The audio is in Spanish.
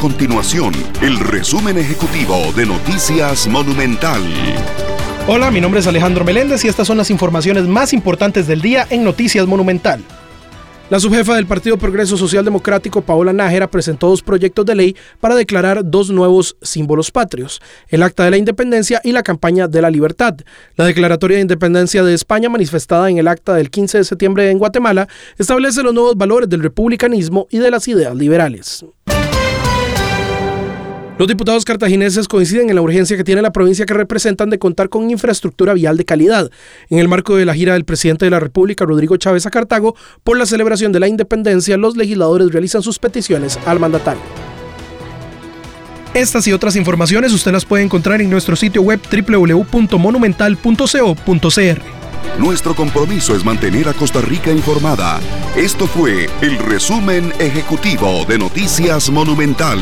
Continuación, el resumen ejecutivo de Noticias Monumental. Hola, mi nombre es Alejandro Meléndez y estas son las informaciones más importantes del día en Noticias Monumental. La subjefa del Partido Progreso Social Democrático, Paola Nájera, presentó dos proyectos de ley para declarar dos nuevos símbolos patrios, el Acta de la Independencia y la Campaña de la Libertad. La Declaratoria de Independencia de España, manifestada en el Acta del 15 de septiembre en Guatemala, establece los nuevos valores del republicanismo y de las ideas liberales. Los diputados cartagineses coinciden en la urgencia que tiene la provincia que representan de contar con infraestructura vial de calidad. En el marco de la gira del presidente de la República, Rodrigo Chávez, a Cartago, por la celebración de la independencia, los legisladores realizan sus peticiones al mandatario. Estas y otras informaciones usted las puede encontrar en nuestro sitio web www.monumental.co.cr. Nuestro compromiso es mantener a Costa Rica informada. Esto fue el resumen ejecutivo de Noticias Monumental.